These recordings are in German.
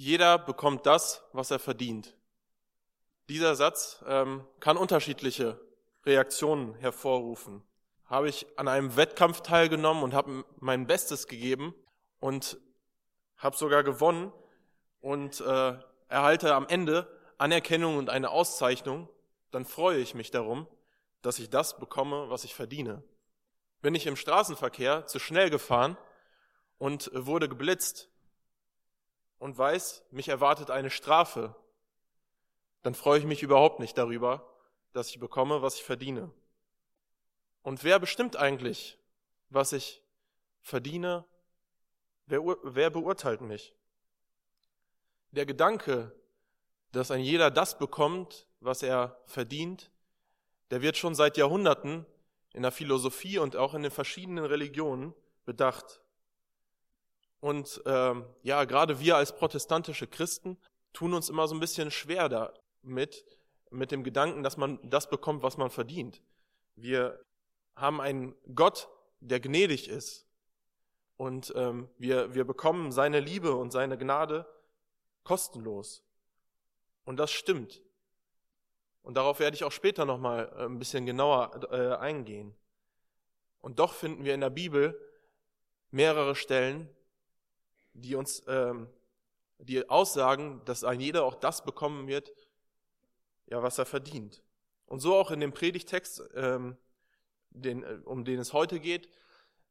Jeder bekommt das, was er verdient. Dieser Satz ähm, kann unterschiedliche Reaktionen hervorrufen. Habe ich an einem Wettkampf teilgenommen und habe mein Bestes gegeben und habe sogar gewonnen und äh, erhalte am Ende Anerkennung und eine Auszeichnung, dann freue ich mich darum, dass ich das bekomme, was ich verdiene. Bin ich im Straßenverkehr zu schnell gefahren und wurde geblitzt, und weiß, mich erwartet eine Strafe, dann freue ich mich überhaupt nicht darüber, dass ich bekomme, was ich verdiene. Und wer bestimmt eigentlich, was ich verdiene? Wer, wer beurteilt mich? Der Gedanke, dass ein jeder das bekommt, was er verdient, der wird schon seit Jahrhunderten in der Philosophie und auch in den verschiedenen Religionen bedacht. Und ähm, ja, gerade wir als protestantische Christen tun uns immer so ein bisschen schwer damit, mit dem Gedanken, dass man das bekommt, was man verdient. Wir haben einen Gott, der gnädig ist. Und ähm, wir, wir bekommen seine Liebe und seine Gnade kostenlos. Und das stimmt. Und darauf werde ich auch später nochmal äh, ein bisschen genauer äh, eingehen. Und doch finden wir in der Bibel mehrere Stellen, die uns, ähm, die aussagen, dass ein jeder auch das bekommen wird, ja, was er verdient. Und so auch in dem Predigtext, ähm, den, äh, um den es heute geht,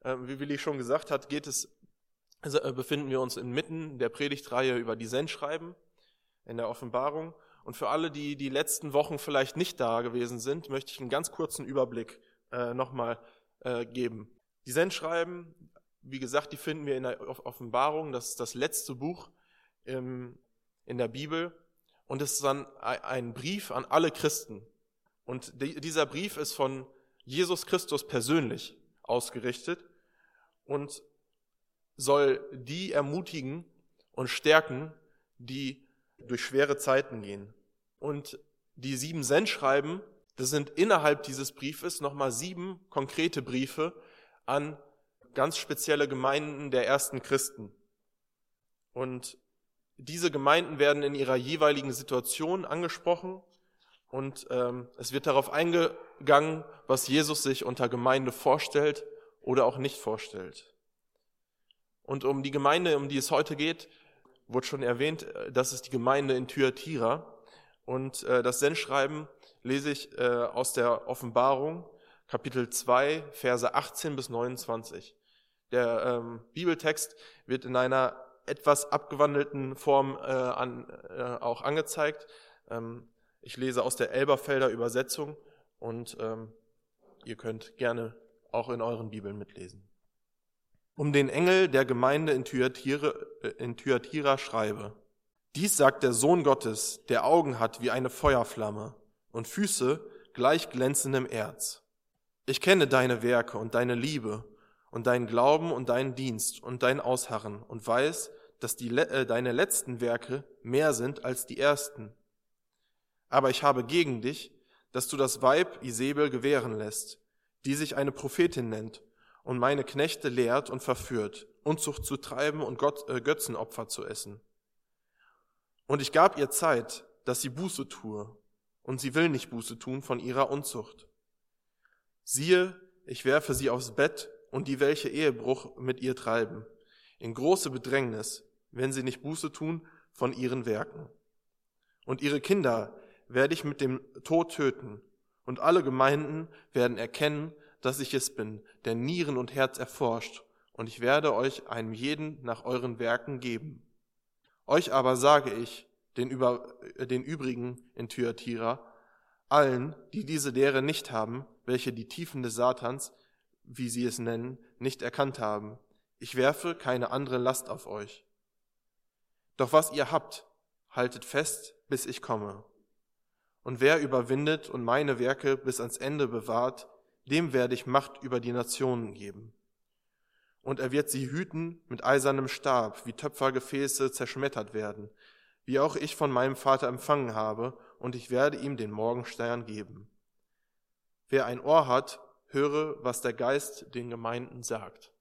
äh, wie Willi schon gesagt hat, geht es, also, äh, befinden wir uns inmitten der Predigtreihe über die Sendschreiben in der Offenbarung. Und für alle, die die letzten Wochen vielleicht nicht da gewesen sind, möchte ich einen ganz kurzen Überblick äh, nochmal äh, geben. Die Sendschreiben wie gesagt, die finden wir in der Offenbarung, das ist das letzte Buch in der Bibel und es ist dann ein Brief an alle Christen. Und dieser Brief ist von Jesus Christus persönlich ausgerichtet und soll die ermutigen und stärken, die durch schwere Zeiten gehen. Und die sieben Sendschreiben, das sind innerhalb dieses Briefes nochmal sieben konkrete Briefe an ganz spezielle Gemeinden der ersten Christen. Und diese Gemeinden werden in ihrer jeweiligen Situation angesprochen und ähm, es wird darauf eingegangen, was Jesus sich unter Gemeinde vorstellt oder auch nicht vorstellt. Und um die Gemeinde, um die es heute geht, wurde schon erwähnt, äh, das ist die Gemeinde in Thyatira. Und äh, das Sendschreiben lese ich äh, aus der Offenbarung, Kapitel 2, Verse 18 bis 29. Der ähm, Bibeltext wird in einer etwas abgewandelten Form äh, an, äh, auch angezeigt. Ähm, ich lese aus der Elberfelder Übersetzung und ähm, ihr könnt gerne auch in euren Bibeln mitlesen. Um den Engel der Gemeinde in Thyatira, äh, in Thyatira schreibe. Dies sagt der Sohn Gottes, der Augen hat wie eine Feuerflamme und Füße gleich glänzendem Erz. Ich kenne deine Werke und deine Liebe und deinen Glauben und deinen Dienst und dein Ausharren und weiß, dass die, äh, deine letzten Werke mehr sind als die ersten. Aber ich habe gegen dich, dass du das Weib Isabel gewähren lässt, die sich eine Prophetin nennt und meine Knechte lehrt und verführt, Unzucht zu treiben und Gott, äh, Götzenopfer zu essen. Und ich gab ihr Zeit, dass sie Buße tue, und sie will nicht Buße tun von ihrer Unzucht. Siehe, ich werfe sie aufs Bett und die welche Ehebruch mit ihr treiben, in große Bedrängnis, wenn sie nicht Buße tun von ihren Werken. Und ihre Kinder werde ich mit dem Tod töten, und alle Gemeinden werden erkennen, dass ich es bin, der Nieren und Herz erforscht, und ich werde euch einem jeden nach euren Werken geben. Euch aber sage ich, den, über, äh, den übrigen in Thyatira, allen, die diese Lehre nicht haben, welche die Tiefen des Satans wie sie es nennen, nicht erkannt haben. Ich werfe keine andere Last auf euch. Doch was ihr habt, haltet fest, bis ich komme. Und wer überwindet und meine Werke bis ans Ende bewahrt, dem werde ich Macht über die Nationen geben. Und er wird sie hüten mit eisernem Stab, wie Töpfergefäße zerschmettert werden, wie auch ich von meinem Vater empfangen habe, und ich werde ihm den Morgenstern geben. Wer ein Ohr hat, höre, was der Geist den Gemeinden sagt.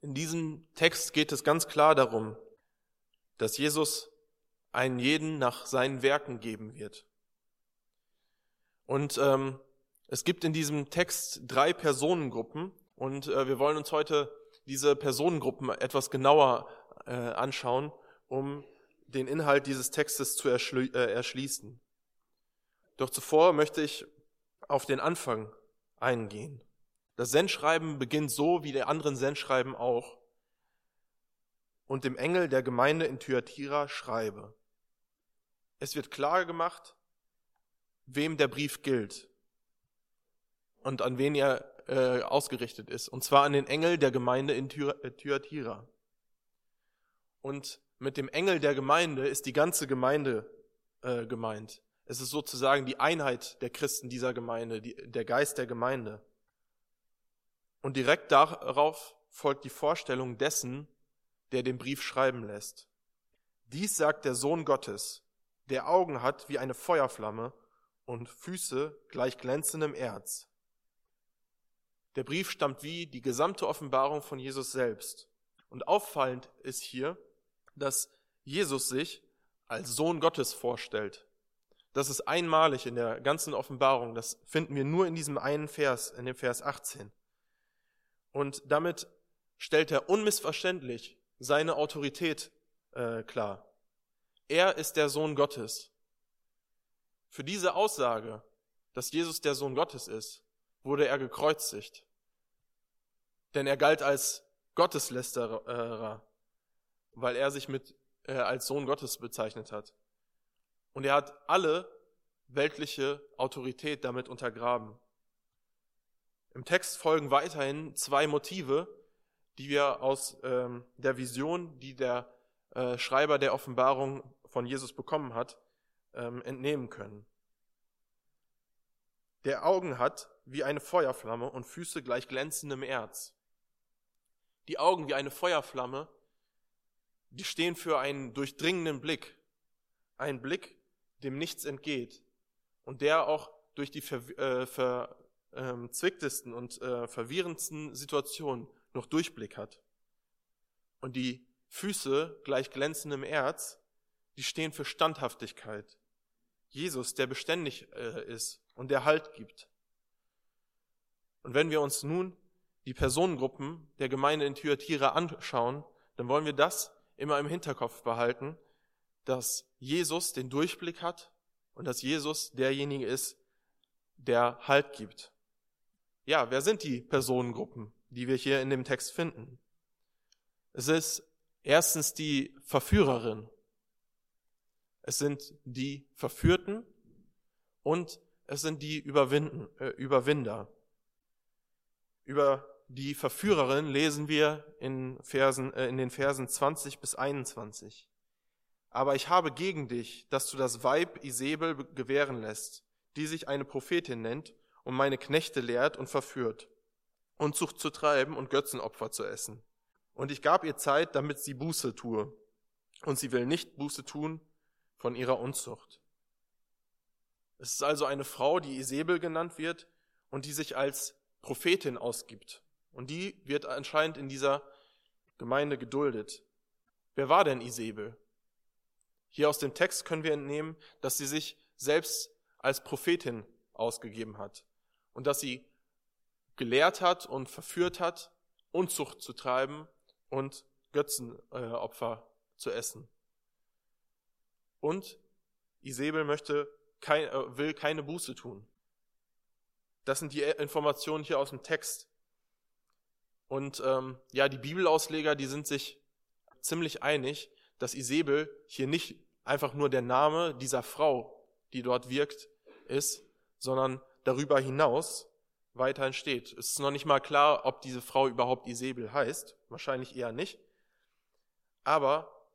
In diesem Text geht es ganz klar darum, dass Jesus einen jeden nach seinen Werken geben wird. Und ähm, es gibt in diesem Text drei Personengruppen und äh, wir wollen uns heute diese Personengruppen etwas genauer äh, anschauen, um den Inhalt dieses Textes zu erschli äh, erschließen. Doch zuvor möchte ich auf den Anfang eingehen. Das Sendschreiben beginnt so wie die anderen Sendschreiben auch. Und dem Engel der Gemeinde in Thyatira schreibe. Es wird klar gemacht, wem der Brief gilt und an wen er äh, ausgerichtet ist. Und zwar an den Engel der Gemeinde in äh, Thyatira. Und mit dem Engel der Gemeinde ist die ganze Gemeinde äh, gemeint. Es ist sozusagen die Einheit der Christen dieser Gemeinde, die, der Geist der Gemeinde. Und direkt darauf folgt die Vorstellung dessen, der den Brief schreiben lässt. Dies sagt der Sohn Gottes, der Augen hat wie eine Feuerflamme und Füße gleich glänzendem Erz. Der Brief stammt wie die gesamte Offenbarung von Jesus selbst. Und auffallend ist hier, dass Jesus sich als Sohn Gottes vorstellt. Das ist einmalig in der ganzen Offenbarung. Das finden wir nur in diesem einen Vers, in dem Vers 18. Und damit stellt er unmissverständlich seine Autorität äh, klar. Er ist der Sohn Gottes. Für diese Aussage, dass Jesus der Sohn Gottes ist, wurde er gekreuzigt. Denn er galt als Gotteslästerer, weil er sich mit, äh, als Sohn Gottes bezeichnet hat. Und er hat alle weltliche Autorität damit untergraben. Im Text folgen weiterhin zwei Motive, die wir aus ähm, der Vision, die der äh, Schreiber der Offenbarung von Jesus bekommen hat, ähm, entnehmen können. Der Augen hat wie eine Feuerflamme und Füße gleich glänzendem Erz. Die Augen wie eine Feuerflamme, die stehen für einen durchdringenden Blick, einen Blick, dem nichts entgeht und der auch durch die ver, äh, verzwicktesten ähm, und äh, verwirrendsten Situationen noch Durchblick hat. Und die Füße gleich glänzendem Erz, die stehen für Standhaftigkeit. Jesus, der beständig äh, ist und der Halt gibt. Und wenn wir uns nun die Personengruppen der Gemeinde in Thyatira anschauen, dann wollen wir das immer im Hinterkopf behalten, dass Jesus den Durchblick hat und dass Jesus derjenige ist, der Halt gibt. Ja, wer sind die Personengruppen, die wir hier in dem Text finden? Es ist erstens die Verführerin. Es sind die Verführten und es sind die Überwinden, äh, Überwinder. Über die Verführerin lesen wir in, Versen, äh, in den Versen 20 bis 21. Aber ich habe gegen dich, dass du das Weib Isabel gewähren lässt, die sich eine Prophetin nennt und meine Knechte lehrt und verführt, Unzucht zu treiben und Götzenopfer zu essen. Und ich gab ihr Zeit, damit sie Buße tue. Und sie will nicht Buße tun von ihrer Unzucht. Es ist also eine Frau, die Isabel genannt wird und die sich als Prophetin ausgibt. Und die wird anscheinend in dieser Gemeinde geduldet. Wer war denn Isabel? Hier aus dem Text können wir entnehmen, dass sie sich selbst als Prophetin ausgegeben hat und dass sie gelehrt hat und verführt hat, Unzucht zu treiben und Götzenopfer zu essen. Und Isabel möchte kein, äh, will keine Buße tun. Das sind die Informationen hier aus dem Text. Und ähm, ja, die Bibelausleger, die sind sich ziemlich einig, dass Isabel hier nicht einfach nur der Name dieser Frau, die dort wirkt, ist, sondern darüber hinaus weiterhin steht. Es ist noch nicht mal klar, ob diese Frau überhaupt Isabel heißt. Wahrscheinlich eher nicht. Aber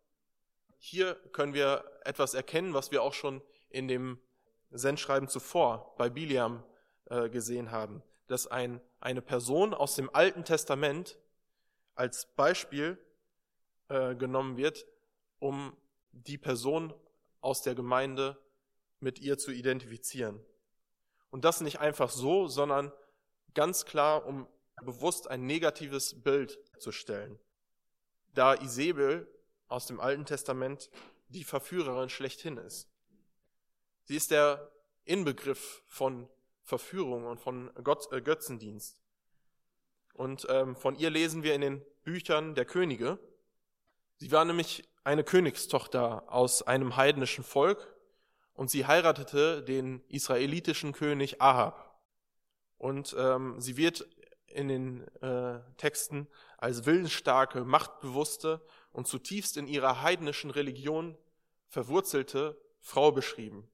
hier können wir etwas erkennen, was wir auch schon in dem Sendschreiben zuvor bei Biliam äh, gesehen haben, dass ein, eine Person aus dem Alten Testament als Beispiel äh, genommen wird, um die Person aus der Gemeinde mit ihr zu identifizieren. Und das nicht einfach so, sondern ganz klar, um bewusst ein negatives Bild zu stellen. Da Isabel aus dem Alten Testament die Verführerin schlechthin ist. Sie ist der Inbegriff von Verführung und von Gott, äh, Götzendienst. Und ähm, von ihr lesen wir in den Büchern der Könige. Sie war nämlich eine Königstochter aus einem heidnischen Volk und sie heiratete den israelitischen König Ahab. Und ähm, sie wird in den äh, Texten als willensstarke, machtbewusste und zutiefst in ihrer heidnischen Religion verwurzelte Frau beschrieben.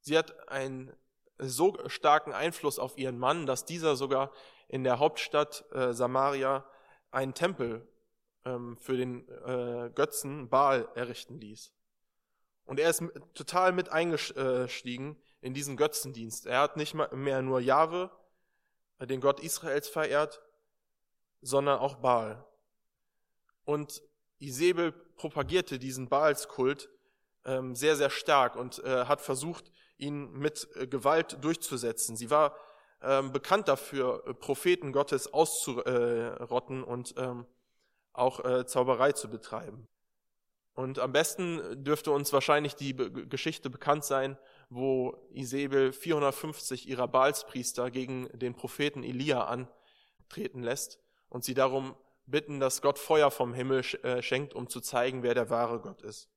Sie hat einen so starken Einfluss auf ihren Mann, dass dieser sogar in der Hauptstadt äh, Samaria einen Tempel ähm, für den äh, Götzen Baal errichten ließ. Und er ist total mit eingestiegen in diesen Götzendienst. Er hat nicht mehr nur Jahwe, den Gott Israels verehrt, sondern auch Baal. Und Isabel propagierte diesen Baalskult ähm, sehr, sehr stark und äh, hat versucht, ihn mit äh, Gewalt durchzusetzen. Sie war ähm, bekannt dafür, äh, Propheten Gottes auszurotten und ähm, auch äh, Zauberei zu betreiben. Und am besten dürfte uns wahrscheinlich die Geschichte bekannt sein, wo Isabel 450 ihrer Baalspriester gegen den Propheten Elia antreten lässt und sie darum bitten, dass Gott Feuer vom Himmel äh, schenkt, um zu zeigen, wer der wahre Gott ist.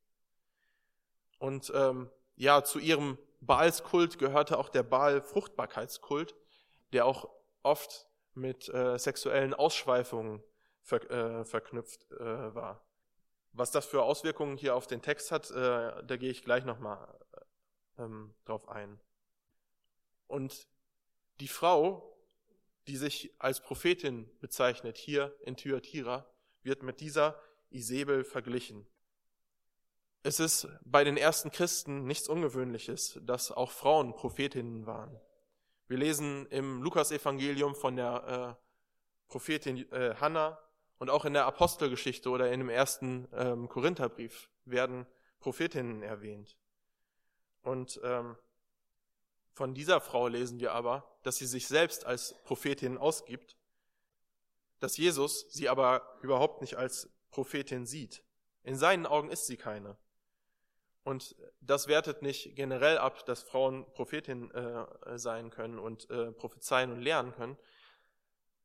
Und ähm, ja, zu ihrem Baalskult gehörte auch der Baal-Fruchtbarkeitskult, der auch oft mit äh, sexuellen Ausschweifungen ver äh, verknüpft äh, war. Was das für Auswirkungen hier auf den Text hat, äh, da gehe ich gleich nochmal ähm, drauf ein. Und die Frau, die sich als Prophetin bezeichnet, hier in Thyatira, wird mit dieser Isabel verglichen. Es ist bei den ersten Christen nichts Ungewöhnliches, dass auch Frauen Prophetinnen waren. Wir lesen im Lukasevangelium von der äh, Prophetin äh, Hannah und auch in der Apostelgeschichte oder in dem ersten ähm, Korintherbrief werden Prophetinnen erwähnt. Und ähm, von dieser Frau lesen wir aber, dass sie sich selbst als Prophetin ausgibt, dass Jesus sie aber überhaupt nicht als Prophetin sieht. In seinen Augen ist sie keine. Und das wertet nicht generell ab, dass Frauen Prophetin äh, sein können und äh, prophezeien und lernen können.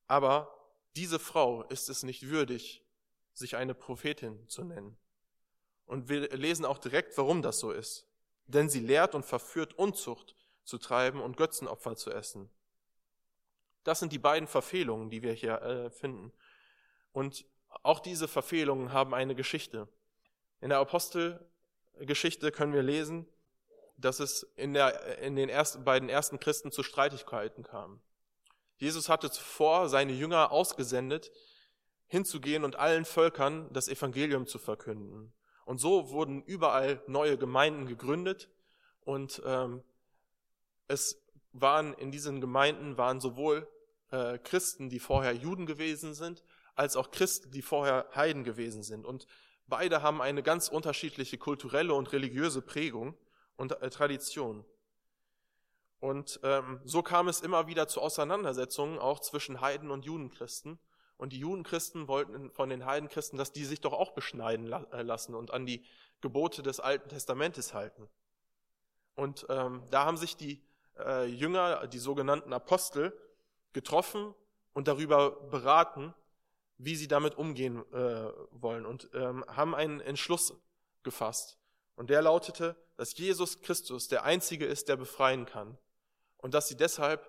Aber diese Frau ist es nicht würdig, sich eine Prophetin zu nennen. Und wir lesen auch direkt, warum das so ist denn sie lehrt und verführt Unzucht zu treiben und Götzenopfer zu essen. Das sind die beiden Verfehlungen, die wir hier äh, finden. Und auch diese Verfehlungen haben eine Geschichte. In der Apostelgeschichte können wir lesen, dass es in, der, in den ersten, beiden ersten Christen zu Streitigkeiten kam. Jesus hatte zuvor seine Jünger ausgesendet, hinzugehen und allen Völkern das Evangelium zu verkünden. Und so wurden überall neue Gemeinden gegründet und ähm, es waren in diesen Gemeinden waren sowohl äh, Christen, die vorher Juden gewesen sind, als auch Christen, die vorher Heiden gewesen sind. Und beide haben eine ganz unterschiedliche kulturelle und religiöse Prägung und äh, Tradition. Und ähm, so kam es immer wieder zu Auseinandersetzungen auch zwischen Heiden und Judenchristen. Und die Judenchristen wollten von den Heidenchristen, dass die sich doch auch beschneiden äh, lassen und an die Gebote des Alten Testamentes halten. Und ähm, da haben sich die äh, Jünger, die sogenannten Apostel, getroffen und darüber beraten, wie sie damit umgehen äh, wollen und ähm, haben einen Entschluss gefasst. Und der lautete, dass Jesus Christus der Einzige ist, der befreien kann. Und dass sie deshalb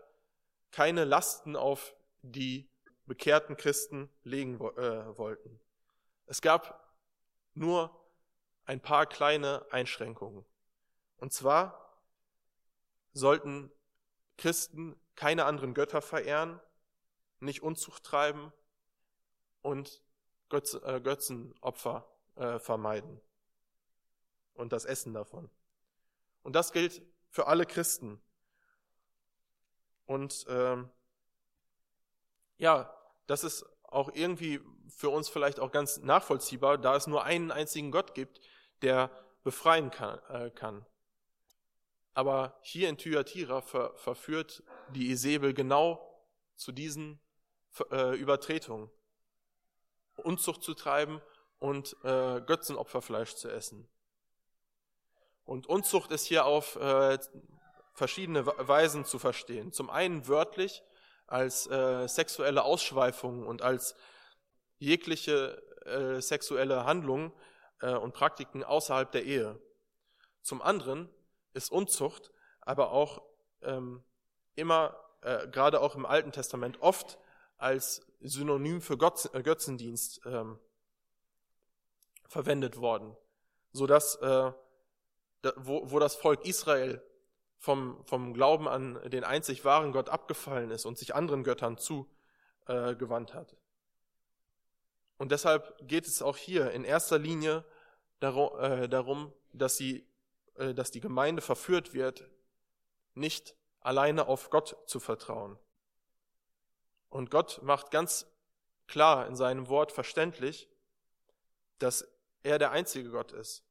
keine Lasten auf die bekehrten Christen legen äh, wollten. Es gab nur ein paar kleine Einschränkungen. Und zwar sollten Christen keine anderen Götter verehren, nicht Unzucht treiben und Götz, äh, Götzenopfer äh, vermeiden und das Essen davon. Und das gilt für alle Christen. Und ähm, ja, das ist auch irgendwie für uns vielleicht auch ganz nachvollziehbar, da es nur einen einzigen Gott gibt, der befreien kann. Äh, kann. Aber hier in Thyatira ver verführt die Isabel genau zu diesen äh, Übertretungen. Unzucht zu treiben und äh, Götzenopferfleisch zu essen. Und Unzucht ist hier auf äh, verschiedene Weisen zu verstehen. Zum einen wörtlich als äh, sexuelle Ausschweifung und als jegliche äh, sexuelle Handlung äh, und Praktiken außerhalb der Ehe. Zum anderen ist Unzucht aber auch ähm, immer, äh, gerade auch im Alten Testament, oft als Synonym für Gott, äh, Götzendienst ähm, verwendet worden, so dass äh, da, wo, wo das Volk Israel vom, vom Glauben an den einzig wahren Gott abgefallen ist und sich anderen Göttern zugewandt äh, hat. Und deshalb geht es auch hier in erster Linie darum, äh, darum dass, sie, äh, dass die Gemeinde verführt wird, nicht alleine auf Gott zu vertrauen. Und Gott macht ganz klar in seinem Wort verständlich, dass er der einzige Gott ist.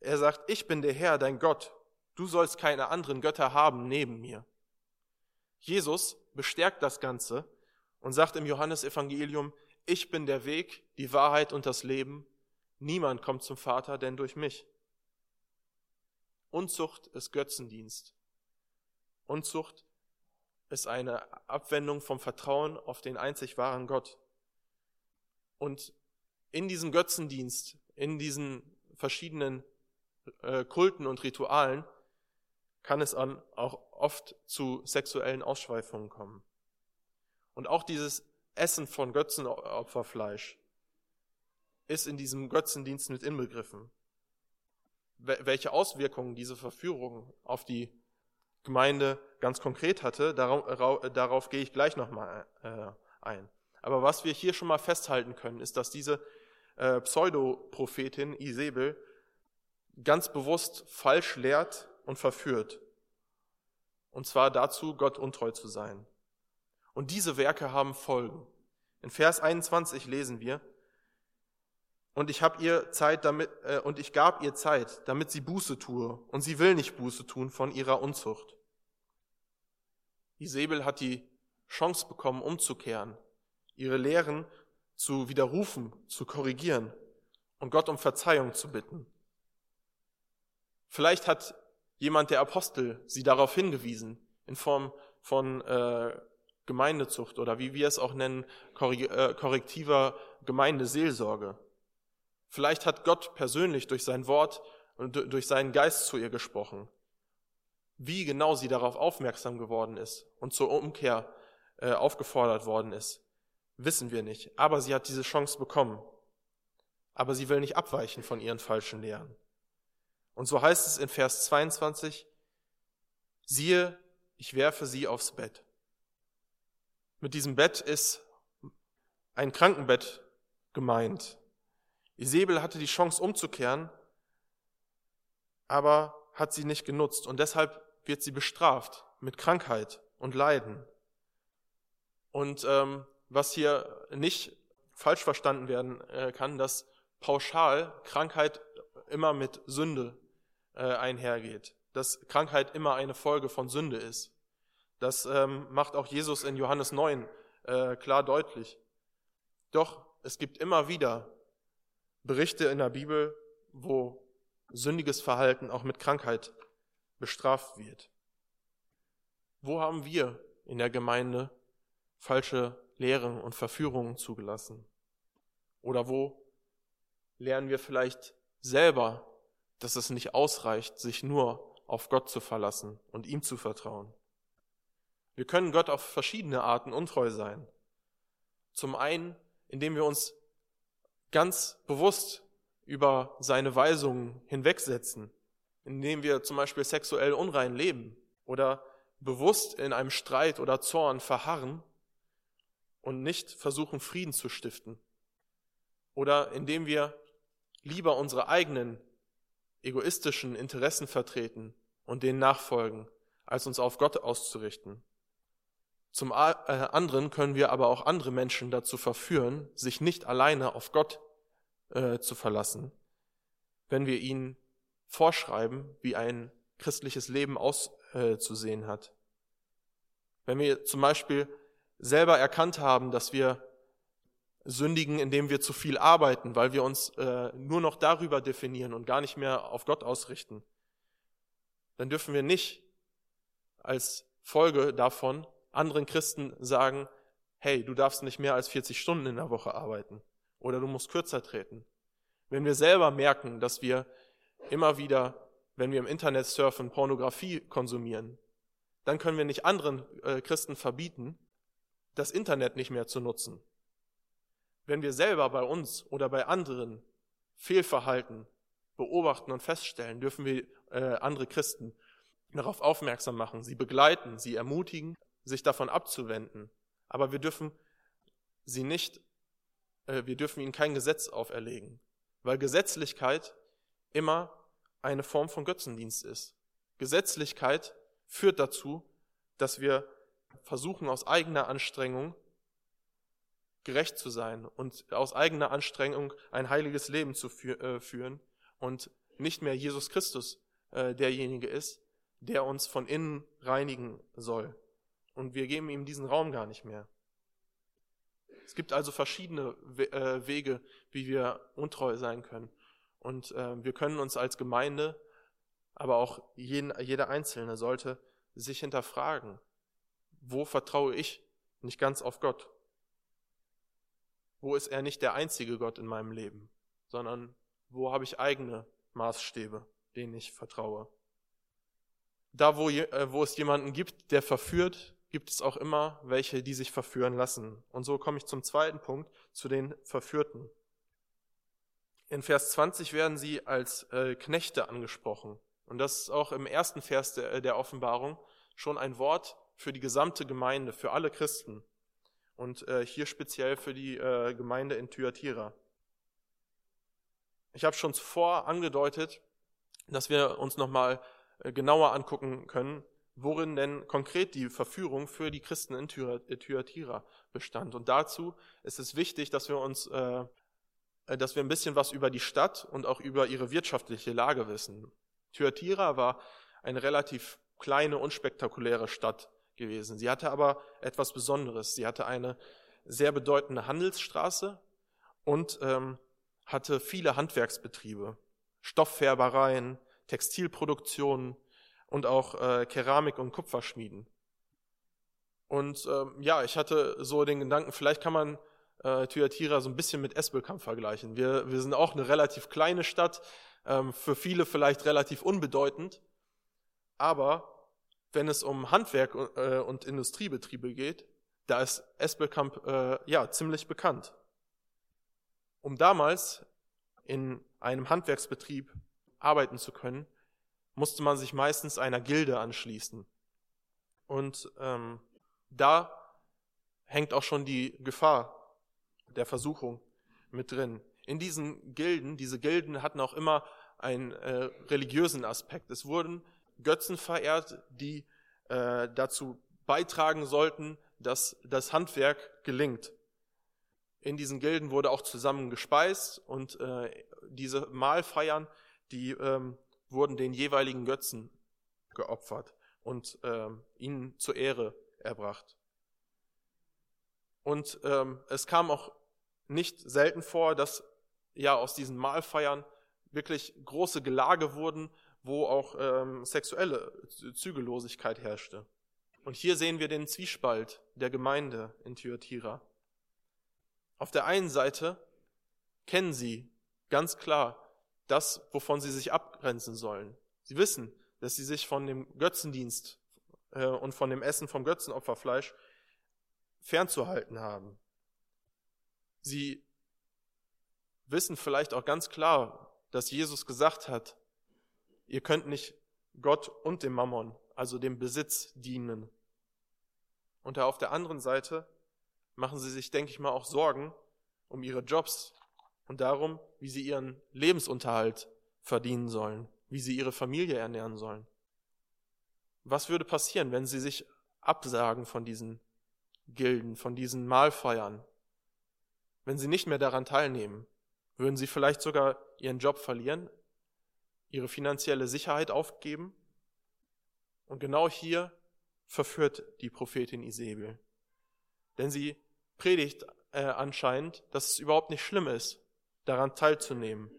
Er sagt, ich bin der Herr, dein Gott. Du sollst keine anderen Götter haben neben mir. Jesus bestärkt das Ganze und sagt im Johannesevangelium, ich bin der Weg, die Wahrheit und das Leben. Niemand kommt zum Vater, denn durch mich. Unzucht ist Götzendienst. Unzucht ist eine Abwendung vom Vertrauen auf den einzig wahren Gott. Und in diesem Götzendienst, in diesen verschiedenen äh, Kulten und Ritualen, kann es an auch oft zu sexuellen Ausschweifungen kommen. Und auch dieses Essen von Götzenopferfleisch ist in diesem Götzendienst mit inbegriffen. Welche Auswirkungen diese Verführung auf die Gemeinde ganz konkret hatte, darauf, darauf gehe ich gleich nochmal äh, ein. Aber was wir hier schon mal festhalten können, ist, dass diese äh, Pseudoprophetin Isabel ganz bewusst falsch lehrt und verführt. Und zwar dazu, Gott untreu zu sein. Und diese Werke haben Folgen. In Vers 21 lesen wir, und ich habe ihr Zeit damit, äh, und ich gab ihr Zeit, damit sie Buße tue, und sie will nicht Buße tun von ihrer Unzucht. Isabel hat die Chance bekommen, umzukehren, ihre Lehren zu widerrufen, zu korrigieren und Gott um Verzeihung zu bitten. Vielleicht hat jemand der Apostel sie darauf hingewiesen, in Form von äh, Gemeindezucht oder wie wir es auch nennen, äh, korrektiver Gemeindeseelsorge. Vielleicht hat Gott persönlich durch sein Wort und durch seinen Geist zu ihr gesprochen. Wie genau sie darauf aufmerksam geworden ist und zur Umkehr äh, aufgefordert worden ist, wissen wir nicht. Aber sie hat diese Chance bekommen. Aber sie will nicht abweichen von ihren falschen Lehren. Und so heißt es in Vers 22, siehe, ich werfe sie aufs Bett. Mit diesem Bett ist ein Krankenbett gemeint. Isabel hatte die Chance umzukehren, aber hat sie nicht genutzt und deshalb wird sie bestraft mit Krankheit und Leiden. Und ähm, was hier nicht falsch verstanden werden äh, kann, dass pauschal Krankheit immer mit Sünde äh, einhergeht, dass Krankheit immer eine Folge von Sünde ist. Das ähm, macht auch Jesus in Johannes 9 äh, klar deutlich. Doch es gibt immer wieder Berichte in der Bibel, wo sündiges Verhalten auch mit Krankheit bestraft wird. Wo haben wir in der Gemeinde falsche Lehren und Verführungen zugelassen? Oder wo lernen wir vielleicht selber, dass es nicht ausreicht, sich nur auf Gott zu verlassen und ihm zu vertrauen? Wir können Gott auf verschiedene Arten untreu sein. Zum einen, indem wir uns ganz bewusst über seine Weisungen hinwegsetzen, indem wir zum Beispiel sexuell unrein leben oder bewusst in einem Streit oder Zorn verharren und nicht versuchen, Frieden zu stiften. Oder indem wir lieber unsere eigenen egoistischen Interessen vertreten und denen nachfolgen, als uns auf Gott auszurichten. Zum äh, anderen können wir aber auch andere Menschen dazu verführen, sich nicht alleine auf Gott äh, zu verlassen, wenn wir ihnen vorschreiben, wie ein christliches Leben auszusehen hat. Wenn wir zum Beispiel selber erkannt haben, dass wir sündigen, indem wir zu viel arbeiten, weil wir uns äh, nur noch darüber definieren und gar nicht mehr auf Gott ausrichten, dann dürfen wir nicht als Folge davon anderen Christen sagen, hey, du darfst nicht mehr als 40 Stunden in der Woche arbeiten oder du musst kürzer treten. Wenn wir selber merken, dass wir immer wieder, wenn wir im Internet surfen, Pornografie konsumieren, dann können wir nicht anderen äh, Christen verbieten, das Internet nicht mehr zu nutzen. Wenn wir selber bei uns oder bei anderen Fehlverhalten beobachten und feststellen, dürfen wir äh, andere Christen darauf aufmerksam machen, sie begleiten, sie ermutigen, sich davon abzuwenden. Aber wir dürfen sie nicht, äh, wir dürfen ihnen kein Gesetz auferlegen, weil Gesetzlichkeit immer eine Form von Götzendienst ist. Gesetzlichkeit führt dazu, dass wir versuchen aus eigener Anstrengung gerecht zu sein und aus eigener Anstrengung ein heiliges Leben zu äh, führen und nicht mehr Jesus Christus äh, derjenige ist, der uns von innen reinigen soll. Und wir geben ihm diesen Raum gar nicht mehr. Es gibt also verschiedene äh, Wege, wie wir untreu sein können. Und wir können uns als Gemeinde, aber auch jeden, jeder Einzelne sollte sich hinterfragen, wo vertraue ich nicht ganz auf Gott? Wo ist er nicht der einzige Gott in meinem Leben, sondern wo habe ich eigene Maßstäbe, denen ich vertraue? Da, wo, äh, wo es jemanden gibt, der verführt, gibt es auch immer welche, die sich verführen lassen. Und so komme ich zum zweiten Punkt, zu den Verführten. In Vers 20 werden sie als äh, Knechte angesprochen. Und das ist auch im ersten Vers der, äh, der Offenbarung schon ein Wort für die gesamte Gemeinde, für alle Christen und äh, hier speziell für die äh, Gemeinde in Thyatira. Ich habe schon zuvor angedeutet, dass wir uns nochmal äh, genauer angucken können, worin denn konkret die Verführung für die Christen in Thyatira bestand. Und dazu ist es wichtig, dass wir uns, äh, dass wir ein bisschen was über die Stadt und auch über ihre wirtschaftliche Lage wissen. Thyatira war eine relativ kleine, unspektakuläre Stadt gewesen. Sie hatte aber etwas Besonderes. Sie hatte eine sehr bedeutende Handelsstraße und ähm, hatte viele Handwerksbetriebe, Stofffärbereien, Textilproduktionen und auch äh, Keramik- und Kupferschmieden. Und ähm, ja, ich hatte so den Gedanken, vielleicht kann man äh, Thyatira so ein bisschen mit Espelkamp vergleichen. Wir, wir sind auch eine relativ kleine Stadt, ähm, für viele vielleicht relativ unbedeutend, aber wenn es um Handwerk äh, und Industriebetriebe geht, da ist Espelkamp äh, ja ziemlich bekannt. Um damals in einem Handwerksbetrieb arbeiten zu können, musste man sich meistens einer Gilde anschließen. Und ähm, da hängt auch schon die Gefahr der Versuchung mit drin. In diesen Gilden, diese Gilden hatten auch immer einen äh, religiösen Aspekt. Es wurden Götzen verehrt, die äh, dazu beitragen sollten, dass das Handwerk gelingt. In diesen Gilden wurde auch zusammen gespeist und äh, diese Mahlfeiern, die ähm, wurden den jeweiligen Götzen geopfert und ähm, ihnen zur Ehre erbracht. Und ähm, es kam auch nicht selten vor, dass ja aus diesen Mahlfeiern wirklich große Gelage wurden, wo auch ähm, sexuelle Zügellosigkeit herrschte. Und hier sehen wir den Zwiespalt der Gemeinde in Thyatira. Auf der einen Seite kennen sie ganz klar das, wovon sie sich abgrenzen sollen. Sie wissen, dass sie sich von dem Götzendienst äh, und von dem Essen vom Götzenopferfleisch fernzuhalten haben. Sie wissen vielleicht auch ganz klar, dass Jesus gesagt hat, Ihr könnt nicht Gott und dem Mammon, also dem Besitz, dienen. Und da auf der anderen Seite machen sie sich, denke ich mal, auch Sorgen um ihre Jobs und darum, wie sie ihren Lebensunterhalt verdienen sollen, wie sie ihre Familie ernähren sollen. Was würde passieren, wenn sie sich absagen von diesen Gilden, von diesen Mahlfeiern? Wenn sie nicht mehr daran teilnehmen, würden sie vielleicht sogar ihren Job verlieren, ihre finanzielle Sicherheit aufgeben. Und genau hier verführt die Prophetin Isabel. Denn sie predigt äh, anscheinend, dass es überhaupt nicht schlimm ist, daran teilzunehmen.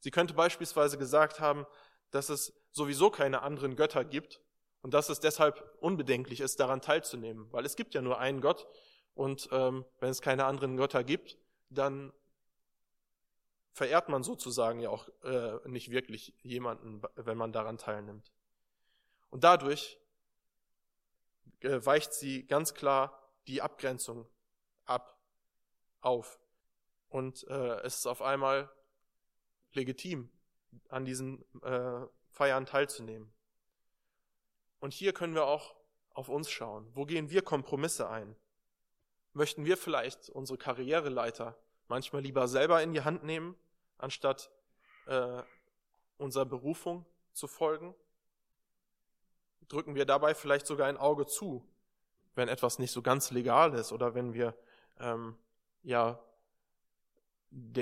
Sie könnte beispielsweise gesagt haben, dass es sowieso keine anderen Götter gibt und dass es deshalb unbedenklich ist, daran teilzunehmen, weil es gibt ja nur einen Gott und ähm, wenn es keine anderen Götter gibt, dann verehrt man sozusagen ja auch äh, nicht wirklich jemanden, wenn man daran teilnimmt. Und dadurch äh, weicht sie ganz klar die Abgrenzung ab, auf. Und äh, es ist auf einmal legitim, an diesen äh, Feiern teilzunehmen. Und hier können wir auch auf uns schauen. Wo gehen wir Kompromisse ein? Möchten wir vielleicht unsere Karriereleiter manchmal lieber selber in die Hand nehmen, anstatt äh, unserer Berufung zu folgen? Drücken wir dabei vielleicht sogar ein Auge zu, wenn etwas nicht so ganz legal ist oder wenn wir ähm, ja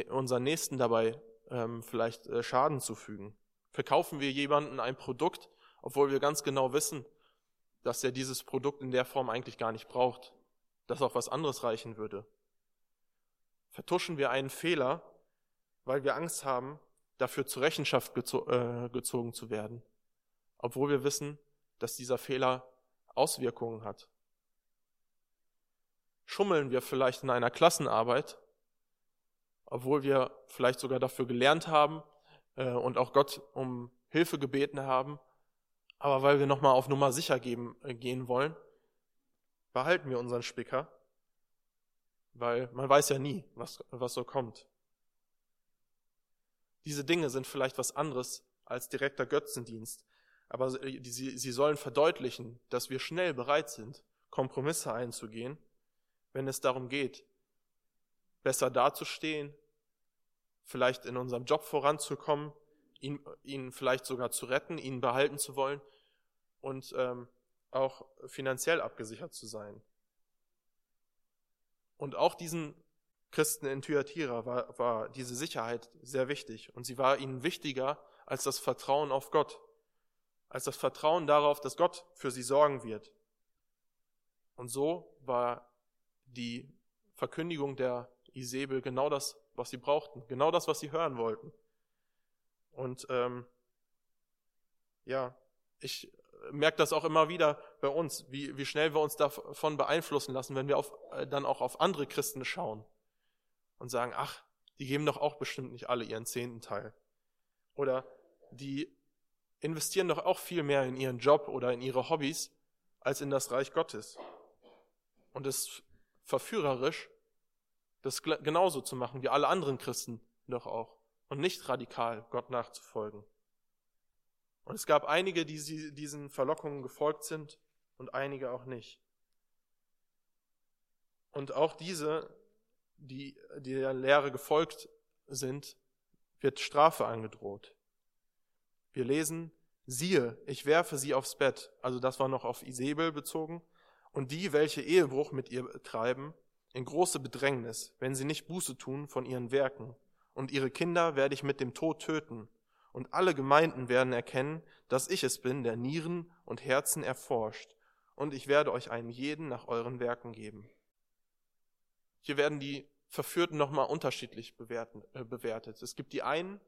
unseren Nächsten dabei ähm, vielleicht äh, Schaden zufügen? Verkaufen wir jemanden ein Produkt, obwohl wir ganz genau wissen, dass er dieses Produkt in der Form eigentlich gar nicht braucht, dass auch was anderes reichen würde? Vertuschen wir einen Fehler, weil wir Angst haben, dafür zur Rechenschaft gezo äh, gezogen zu werden, obwohl wir wissen, dass dieser Fehler Auswirkungen hat? Schummeln wir vielleicht in einer Klassenarbeit, obwohl wir vielleicht sogar dafür gelernt haben äh, und auch Gott um Hilfe gebeten haben, aber weil wir nochmal auf Nummer sicher geben, äh, gehen wollen, behalten wir unseren Spicker, weil man weiß ja nie, was, was so kommt. Diese Dinge sind vielleicht was anderes als direkter Götzendienst, aber sie, sie sollen verdeutlichen, dass wir schnell bereit sind, Kompromisse einzugehen, wenn es darum geht, besser dazustehen, vielleicht in unserem Job voranzukommen, ihn, ihn vielleicht sogar zu retten, ihn behalten zu wollen und ähm, auch finanziell abgesichert zu sein. Und auch diesen Christen in Thyatira war, war diese Sicherheit sehr wichtig und sie war ihnen wichtiger als das Vertrauen auf Gott, als das Vertrauen darauf, dass Gott für sie sorgen wird. Und so war die Verkündigung der Isabel genau das, was sie brauchten, genau das, was sie hören wollten. Und ähm, ja, ich merke das auch immer wieder bei uns, wie, wie schnell wir uns davon beeinflussen lassen, wenn wir auf, äh, dann auch auf andere Christen schauen und sagen, ach, die geben doch auch bestimmt nicht alle ihren zehnten Teil. Oder die investieren doch auch viel mehr in ihren Job oder in ihre Hobbys als in das Reich Gottes. Und es ist verführerisch, das genauso zu machen wie alle anderen Christen doch auch und nicht radikal Gott nachzufolgen. Und es gab einige, die diesen Verlockungen gefolgt sind und einige auch nicht. Und auch diese, die, der Lehre gefolgt sind, wird Strafe angedroht. Wir lesen, siehe, ich werfe sie aufs Bett, also das war noch auf Isabel bezogen, und die, welche Ehebruch mit ihr treiben, in große Bedrängnis, wenn sie nicht Buße tun von ihren Werken. Und ihre Kinder werde ich mit dem Tod töten. Und alle Gemeinden werden erkennen, dass ich es bin, der Nieren und Herzen erforscht. Und ich werde euch einen jeden nach euren Werken geben. Hier werden die Verführten nochmal unterschiedlich äh, bewertet. Es gibt die einen,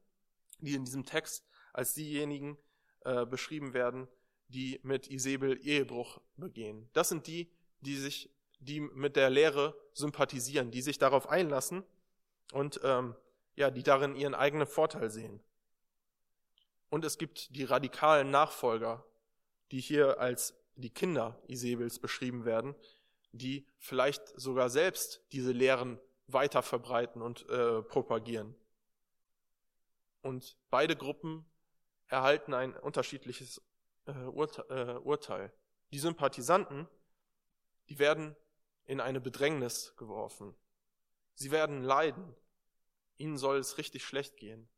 die in diesem Text als diejenigen äh, beschrieben werden, die mit Isabel Ehebruch begehen. Das sind die, die sich die mit der Lehre sympathisieren, die sich darauf einlassen und ähm, ja, die darin ihren eigenen Vorteil sehen. Und es gibt die radikalen Nachfolger, die hier als die Kinder Isabels beschrieben werden, die vielleicht sogar selbst diese Lehren weiter verbreiten und äh, propagieren. Und beide Gruppen erhalten ein unterschiedliches äh, Urte äh, Urteil. Die Sympathisanten, die werden in eine Bedrängnis geworfen. Sie werden leiden. Ihnen soll es richtig schlecht gehen.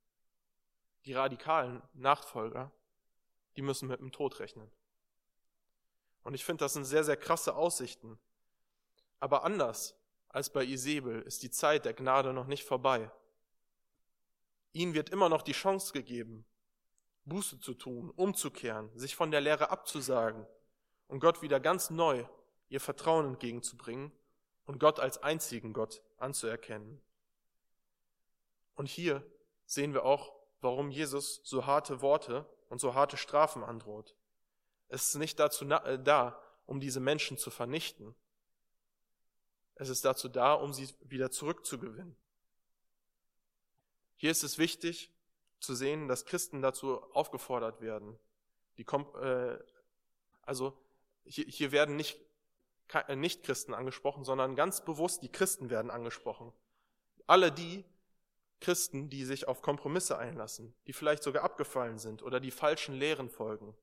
Die radikalen Nachfolger, die müssen mit dem Tod rechnen. Und ich finde, das sind sehr, sehr krasse Aussichten. Aber anders als bei Isabel ist die Zeit der Gnade noch nicht vorbei. Ihnen wird immer noch die Chance gegeben, Buße zu tun, umzukehren, sich von der Lehre abzusagen und Gott wieder ganz neu ihr Vertrauen entgegenzubringen und Gott als einzigen Gott anzuerkennen. Und hier sehen wir auch, warum Jesus so harte Worte und so harte Strafen androht. Es ist nicht dazu äh, da, um diese Menschen zu vernichten. Es ist dazu da, um sie wieder zurückzugewinnen. Hier ist es wichtig zu sehen, dass Christen dazu aufgefordert werden. Die, äh, also hier, hier werden nicht äh, Nicht-Christen angesprochen, sondern ganz bewusst die Christen werden angesprochen. Alle die Christen, die sich auf Kompromisse einlassen, die vielleicht sogar abgefallen sind oder die falschen Lehren folgen.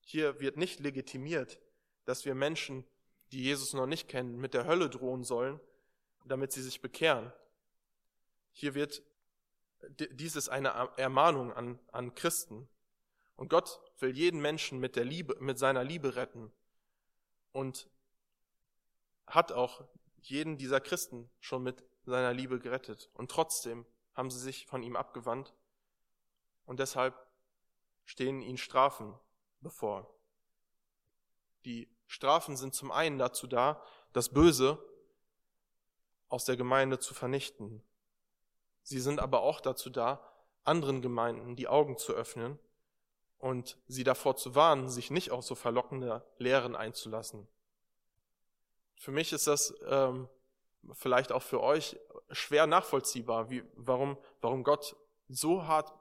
Hier wird nicht legitimiert, dass wir Menschen, die Jesus noch nicht kennen, mit der Hölle drohen sollen, damit sie sich bekehren. Hier wird, dies ist eine Ermahnung an, an Christen. Und Gott will jeden Menschen mit der Liebe, mit seiner Liebe retten und hat auch jeden dieser Christen schon mit seiner Liebe gerettet. Und trotzdem haben sie sich von ihm abgewandt und deshalb stehen ihnen Strafen bevor. Die Strafen sind zum einen dazu da, das Böse aus der Gemeinde zu vernichten. Sie sind aber auch dazu da, anderen Gemeinden die Augen zu öffnen und sie davor zu warnen, sich nicht auf so verlockende Lehren einzulassen. Für mich ist das ähm, vielleicht auch für euch schwer nachvollziehbar, wie, warum, warum Gott so hart,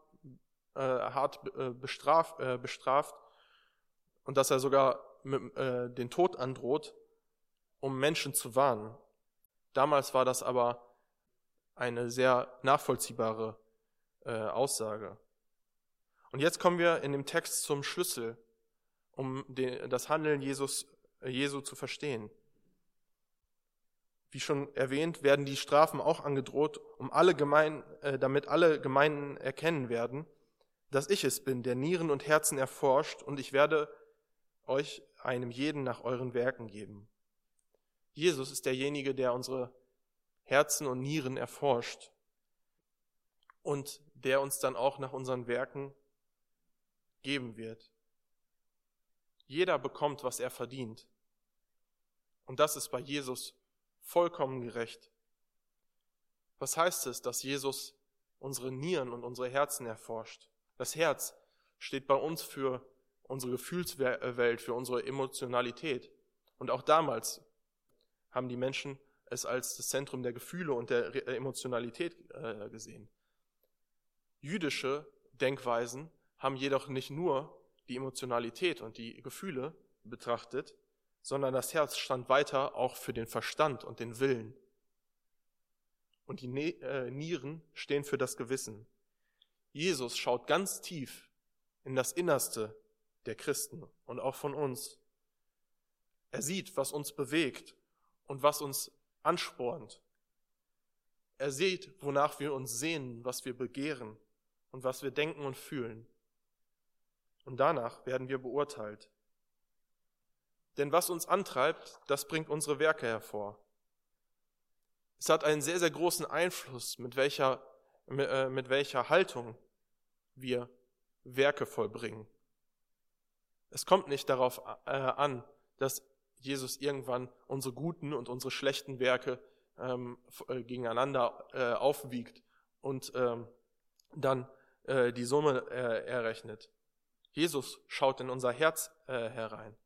äh, hart äh, bestraft, äh, bestraft und dass er sogar mit, äh, den Tod androht, um Menschen zu warnen. Damals war das aber eine sehr nachvollziehbare äh, Aussage. Und jetzt kommen wir in dem Text zum Schlüssel, um den, das Handeln Jesus, Jesu zu verstehen. Wie schon erwähnt, werden die Strafen auch angedroht, um alle Gemeinden, äh, damit alle Gemeinden erkennen werden, dass ich es bin, der Nieren und Herzen erforscht, und ich werde euch einem jeden nach euren Werken geben. Jesus ist derjenige, der unsere Herzen und Nieren erforscht und der uns dann auch nach unseren Werken geben wird. Jeder bekommt, was er verdient. Und das ist bei Jesus vollkommen gerecht. Was heißt es, dass Jesus unsere Nieren und unsere Herzen erforscht? Das Herz steht bei uns für unsere Gefühlswelt, für unsere Emotionalität. Und auch damals haben die Menschen es als das Zentrum der Gefühle und der Emotionalität äh, gesehen. Jüdische Denkweisen haben jedoch nicht nur die Emotionalität und die Gefühle betrachtet, sondern das Herz stand weiter auch für den Verstand und den Willen. Und die ne-, äh, Nieren stehen für das Gewissen. Jesus schaut ganz tief in das Innerste der Christen und auch von uns. Er sieht, was uns bewegt und was uns anspornt. Er sieht, wonach wir uns sehnen, was wir begehren und was wir denken und fühlen. Und danach werden wir beurteilt. Denn was uns antreibt, das bringt unsere Werke hervor. Es hat einen sehr, sehr großen Einfluss, mit welcher, äh, mit welcher Haltung wir Werke vollbringen. Es kommt nicht darauf äh, an, dass Jesus irgendwann unsere guten und unsere schlechten Werke ähm, äh, gegeneinander äh, aufwiegt und ähm, dann äh, die Summe äh, errechnet. Jesus schaut in unser Herz herein.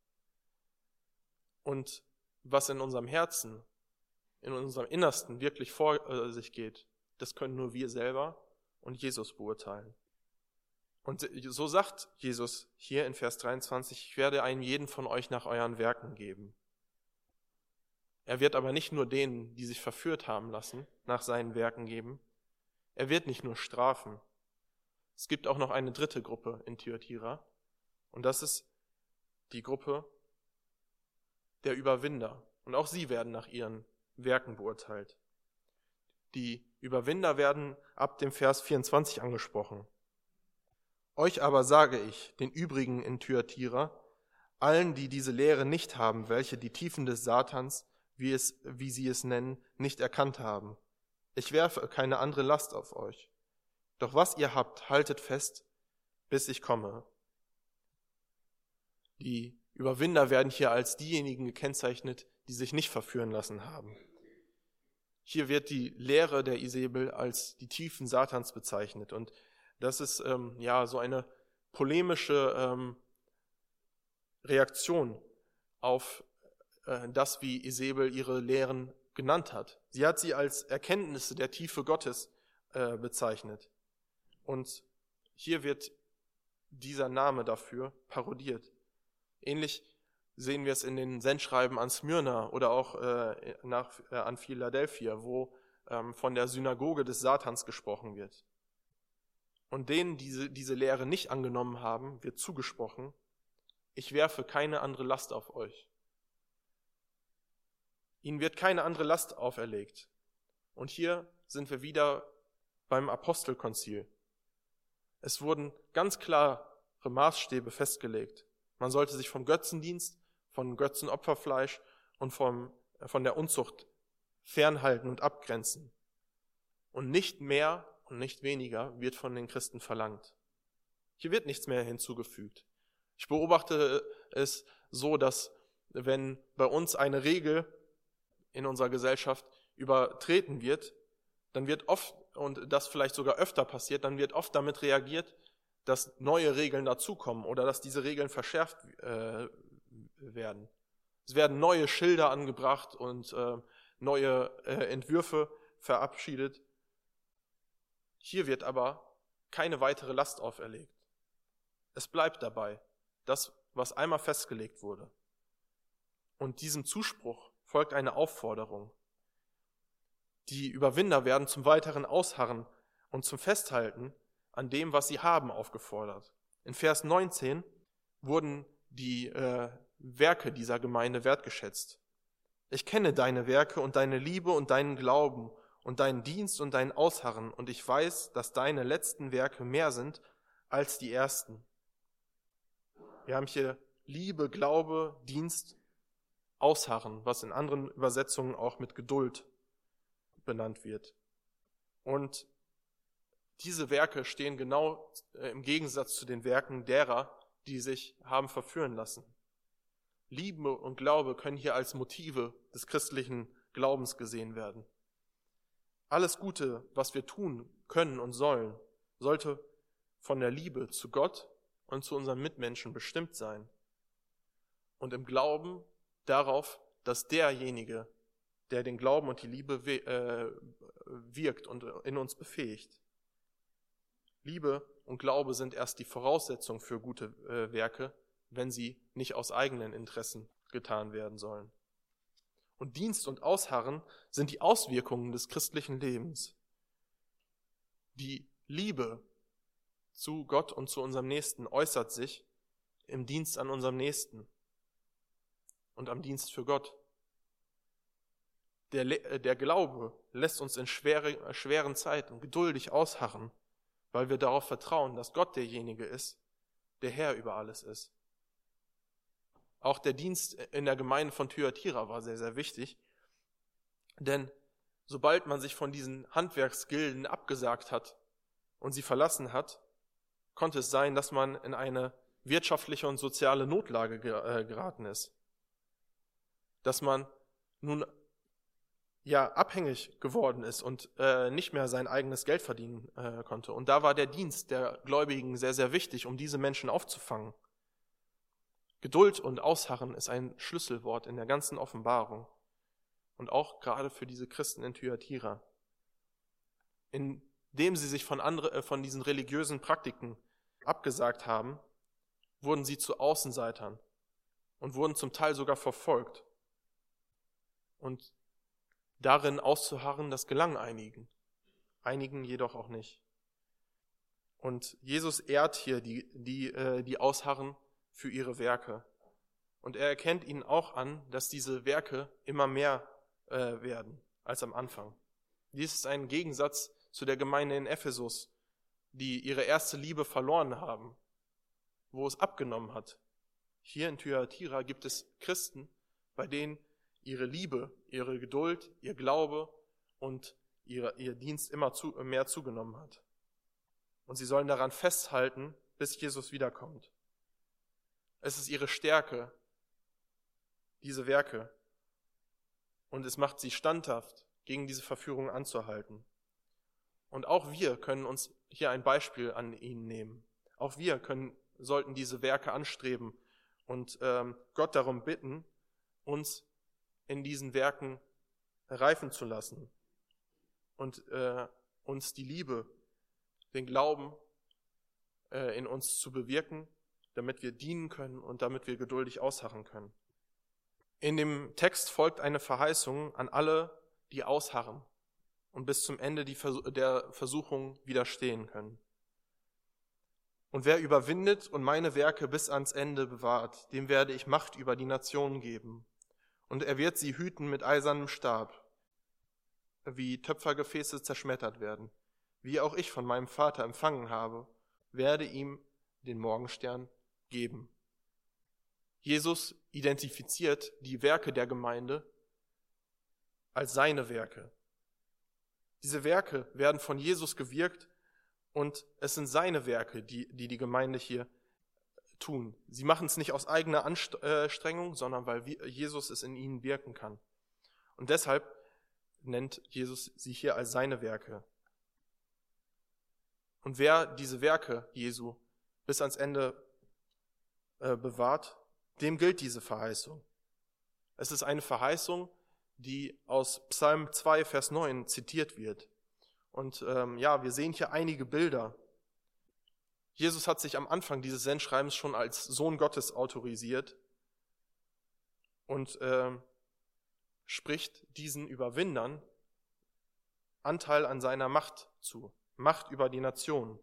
Und was in unserem Herzen, in unserem Innersten wirklich vor äh, sich geht, das können nur wir selber und Jesus beurteilen. Und so sagt Jesus hier in Vers 23, ich werde einem jeden von euch nach euren Werken geben. Er wird aber nicht nur denen, die sich verführt haben lassen, nach seinen Werken geben. Er wird nicht nur strafen. Es gibt auch noch eine dritte Gruppe in Thyatira. Und das ist die Gruppe der Überwinder. Und auch sie werden nach ihren Werken beurteilt. Die Überwinder werden ab dem Vers 24 angesprochen. Euch aber sage ich, den übrigen in Thyatira, allen, die diese Lehre nicht haben, welche die Tiefen des Satans, wie, es, wie sie es nennen, nicht erkannt haben. Ich werfe keine andere Last auf euch. Doch was ihr habt, haltet fest, bis ich komme. Die Überwinder werden hier als diejenigen gekennzeichnet, die sich nicht verführen lassen haben. Hier wird die Lehre der Isabel als die Tiefen Satans bezeichnet. Und das ist ähm, ja so eine polemische ähm, Reaktion auf äh, das, wie Isabel ihre Lehren genannt hat. Sie hat sie als Erkenntnisse der Tiefe Gottes äh, bezeichnet. Und hier wird dieser Name dafür parodiert. Ähnlich sehen wir es in den Sendschreiben an Smyrna oder auch äh, nach, äh, an Philadelphia, wo ähm, von der Synagoge des Satans gesprochen wird. Und denen, die diese, diese Lehre nicht angenommen haben, wird zugesprochen, ich werfe keine andere Last auf euch. Ihnen wird keine andere Last auferlegt. Und hier sind wir wieder beim Apostelkonzil. Es wurden ganz klare Maßstäbe festgelegt. Man sollte sich vom Götzendienst, von Götzenopferfleisch und vom, von der Unzucht fernhalten und abgrenzen. Und nicht mehr und nicht weniger wird von den Christen verlangt. Hier wird nichts mehr hinzugefügt. Ich beobachte es so, dass wenn bei uns eine Regel in unserer Gesellschaft übertreten wird, dann wird oft, und das vielleicht sogar öfter passiert, dann wird oft damit reagiert, dass neue Regeln dazukommen oder dass diese Regeln verschärft äh, werden. Es werden neue Schilder angebracht und äh, neue äh, Entwürfe verabschiedet. Hier wird aber keine weitere Last auferlegt. Es bleibt dabei, das, was einmal festgelegt wurde. Und diesem Zuspruch folgt eine Aufforderung. Die Überwinder werden zum weiteren Ausharren und zum Festhalten an dem, was sie haben, aufgefordert. In Vers 19 wurden die äh, Werke dieser Gemeinde wertgeschätzt. Ich kenne deine Werke und deine Liebe und deinen Glauben und deinen Dienst und dein Ausharren, und ich weiß, dass deine letzten Werke mehr sind als die ersten. Wir haben hier Liebe, Glaube, Dienst Ausharren, was in anderen Übersetzungen auch mit Geduld benannt wird. Und diese Werke stehen genau äh, im Gegensatz zu den Werken derer, die sich haben verführen lassen. Liebe und Glaube können hier als Motive des christlichen Glaubens gesehen werden. Alles Gute, was wir tun können und sollen, sollte von der Liebe zu Gott und zu unseren Mitmenschen bestimmt sein. Und im Glauben darauf, dass derjenige, der den Glauben und die Liebe äh, wirkt und in uns befähigt. Liebe und Glaube sind erst die Voraussetzung für gute äh, Werke, wenn sie nicht aus eigenen Interessen getan werden sollen. Und Dienst und Ausharren sind die Auswirkungen des christlichen Lebens. Die Liebe zu Gott und zu unserem Nächsten äußert sich im Dienst an unserem Nächsten und am Dienst für Gott. Der, äh, der Glaube lässt uns in schwere, schweren Zeiten geduldig ausharren, weil wir darauf vertrauen, dass Gott derjenige ist, der Herr über alles ist. Auch der Dienst in der Gemeinde von Thyatira war sehr, sehr wichtig, denn sobald man sich von diesen Handwerksgilden abgesagt hat und sie verlassen hat, konnte es sein, dass man in eine wirtschaftliche und soziale Notlage äh, geraten ist dass man nun ja abhängig geworden ist und äh, nicht mehr sein eigenes Geld verdienen äh, konnte. Und da war der Dienst der Gläubigen sehr, sehr wichtig, um diese Menschen aufzufangen. Geduld und Ausharren ist ein Schlüsselwort in der ganzen Offenbarung und auch gerade für diese Christen in Thyatira. Indem sie sich von, andere, äh, von diesen religiösen Praktiken abgesagt haben, wurden sie zu Außenseitern und wurden zum Teil sogar verfolgt. Und darin auszuharren, das gelang einigen, einigen jedoch auch nicht. Und Jesus ehrt hier die, die, äh, die ausharren für ihre Werke. Und er erkennt ihnen auch an, dass diese Werke immer mehr äh, werden als am Anfang. Dies ist ein Gegensatz zu der Gemeinde in Ephesus, die ihre erste Liebe verloren haben, wo es abgenommen hat. Hier in Thyatira gibt es Christen, bei denen ihre Liebe, ihre Geduld, ihr Glaube und ihr, ihr Dienst immer zu, mehr zugenommen hat. Und sie sollen daran festhalten, bis Jesus wiederkommt. Es ist ihre Stärke, diese Werke. Und es macht sie standhaft gegen diese Verführung anzuhalten. Und auch wir können uns hier ein Beispiel an ihnen nehmen. Auch wir können, sollten diese Werke anstreben und ähm, Gott darum bitten, uns in diesen Werken reifen zu lassen und äh, uns die Liebe, den Glauben äh, in uns zu bewirken, damit wir dienen können und damit wir geduldig ausharren können. In dem Text folgt eine Verheißung an alle, die ausharren und bis zum Ende der Versuchung widerstehen können. Und wer überwindet und meine Werke bis ans Ende bewahrt, dem werde ich Macht über die Nationen geben. Und er wird sie hüten mit eisernem Stab, wie Töpfergefäße zerschmettert werden. Wie auch ich von meinem Vater empfangen habe, werde ihm den Morgenstern geben. Jesus identifiziert die Werke der Gemeinde als seine Werke. Diese Werke werden von Jesus gewirkt und es sind seine Werke, die die, die Gemeinde hier tun. Sie machen es nicht aus eigener Anstrengung, sondern weil Jesus es in ihnen wirken kann. Und deshalb nennt Jesus sie hier als seine Werke. Und wer diese Werke Jesu bis ans Ende äh, bewahrt, dem gilt diese Verheißung. Es ist eine Verheißung, die aus Psalm 2, Vers 9 zitiert wird. Und ähm, ja, wir sehen hier einige Bilder. Jesus hat sich am Anfang dieses Sendschreibens schon als Sohn Gottes autorisiert und äh, spricht diesen Überwindern Anteil an seiner Macht zu, Macht über die Nation.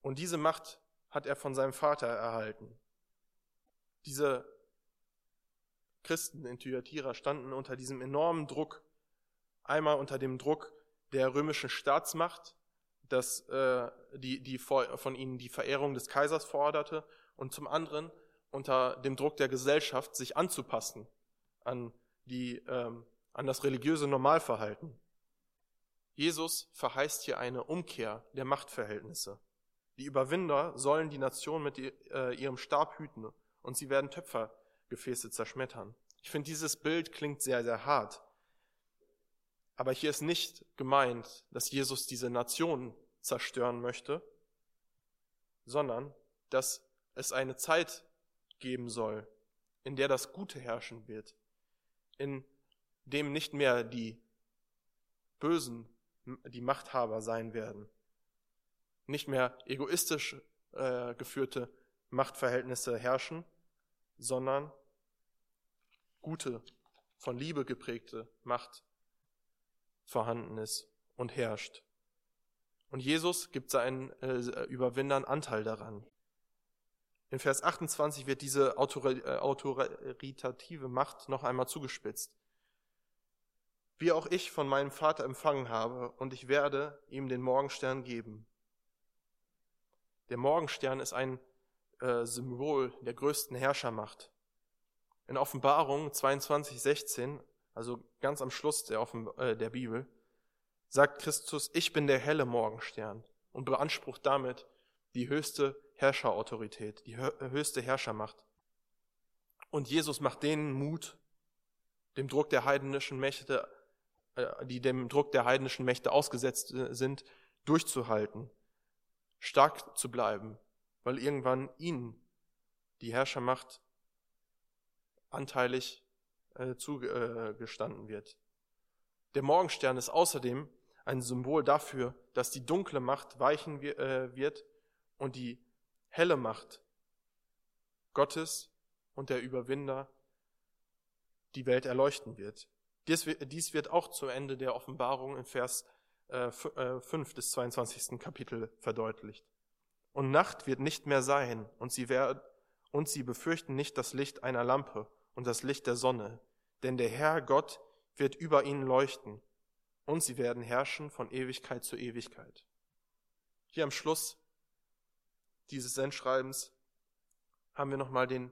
Und diese Macht hat er von seinem Vater erhalten. Diese Christen in Thyatira standen unter diesem enormen Druck, einmal unter dem Druck der römischen Staatsmacht, dass, äh, die, die von ihnen die Verehrung des Kaisers forderte, und zum anderen unter dem Druck der Gesellschaft, sich anzupassen an, die, ähm, an das religiöse Normalverhalten. Jesus verheißt hier eine Umkehr der Machtverhältnisse. Die Überwinder sollen die Nation mit äh, ihrem Stab hüten und sie werden Töpfergefäße zerschmettern. Ich finde, dieses Bild klingt sehr, sehr hart. Aber hier ist nicht gemeint, dass Jesus diese Nation zerstören möchte, sondern dass es eine Zeit geben soll, in der das Gute herrschen wird, in dem nicht mehr die Bösen die Machthaber sein werden, nicht mehr egoistisch äh, geführte Machtverhältnisse herrschen, sondern gute, von Liebe geprägte Macht vorhanden ist und herrscht. Und Jesus gibt seinen äh, Überwindern Anteil daran. In Vers 28 wird diese äh, autoritative Macht noch einmal zugespitzt. Wie auch ich von meinem Vater empfangen habe, und ich werde ihm den Morgenstern geben. Der Morgenstern ist ein äh, Symbol der größten Herrschermacht. In Offenbarung 22, 16, also ganz am Schluss der, Offen äh, der Bibel, sagt Christus, ich bin der helle Morgenstern und beansprucht damit die höchste Herrscherautorität, die höchste Herrschermacht. Und Jesus macht denen Mut, dem Druck der heidnischen Mächte, äh, die dem Druck der heidnischen Mächte ausgesetzt äh, sind, durchzuhalten, stark zu bleiben, weil irgendwann ihnen die Herrschermacht anteilig äh, zugestanden wird. Der Morgenstern ist außerdem ein Symbol dafür, dass die dunkle Macht weichen äh, wird und die helle Macht Gottes und der Überwinder die Welt erleuchten wird. Dies wird auch zu Ende der Offenbarung in Vers 5 äh, des 22. Kapitel verdeutlicht. Und Nacht wird nicht mehr sein, und sie, werden, und sie befürchten nicht das Licht einer Lampe und das Licht der Sonne, denn der Herr Gott wird über ihnen leuchten, und sie werden herrschen von Ewigkeit zu Ewigkeit. Hier am Schluss dieses Sendschreibens haben wir nochmal den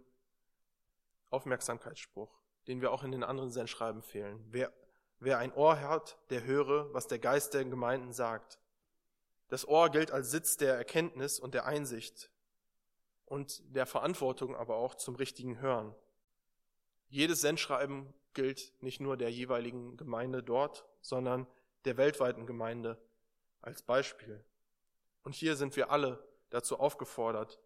Aufmerksamkeitsspruch, den wir auch in den anderen Sendschreiben fehlen. Wer, wer ein Ohr hat, der höre, was der Geist der Gemeinden sagt. Das Ohr gilt als Sitz der Erkenntnis und der Einsicht und der Verantwortung aber auch zum richtigen Hören. Jedes Sendschreiben gilt nicht nur der jeweiligen Gemeinde dort, sondern der weltweiten Gemeinde als Beispiel. Und hier sind wir alle dazu aufgefordert,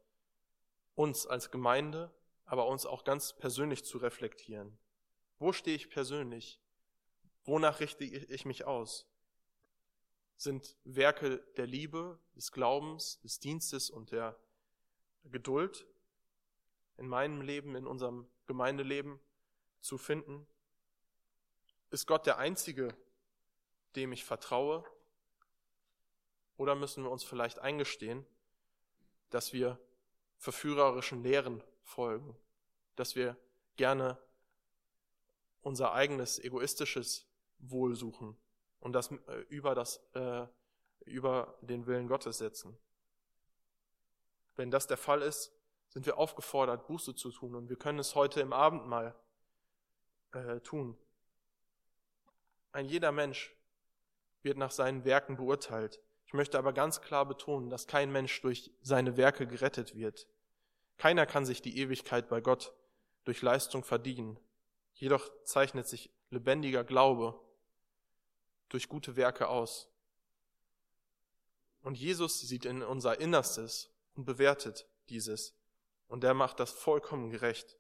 uns als Gemeinde, aber uns auch ganz persönlich zu reflektieren. Wo stehe ich persönlich? Wonach richte ich mich aus? Sind Werke der Liebe, des Glaubens, des Dienstes und der Geduld in meinem Leben, in unserem Gemeindeleben zu finden? Ist Gott der Einzige, dem ich vertraue? Oder müssen wir uns vielleicht eingestehen, dass wir verführerischen Lehren folgen, dass wir gerne unser eigenes egoistisches Wohl suchen und das äh, über das äh, über den Willen Gottes setzen. Wenn das der Fall ist, sind wir aufgefordert, Buße zu tun und wir können es heute im Abendmahl äh, tun. Ein jeder Mensch wird nach seinen Werken beurteilt. Ich möchte aber ganz klar betonen, dass kein Mensch durch seine Werke gerettet wird. Keiner kann sich die Ewigkeit bei Gott durch Leistung verdienen. Jedoch zeichnet sich lebendiger Glaube durch gute Werke aus. Und Jesus sieht in unser Innerstes und bewertet dieses. Und er macht das vollkommen gerecht.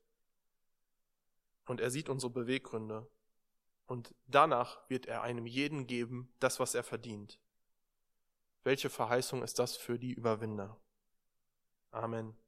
Und er sieht unsere Beweggründe. Und danach wird er einem jeden geben, das, was er verdient. Welche Verheißung ist das für die Überwinder? Amen.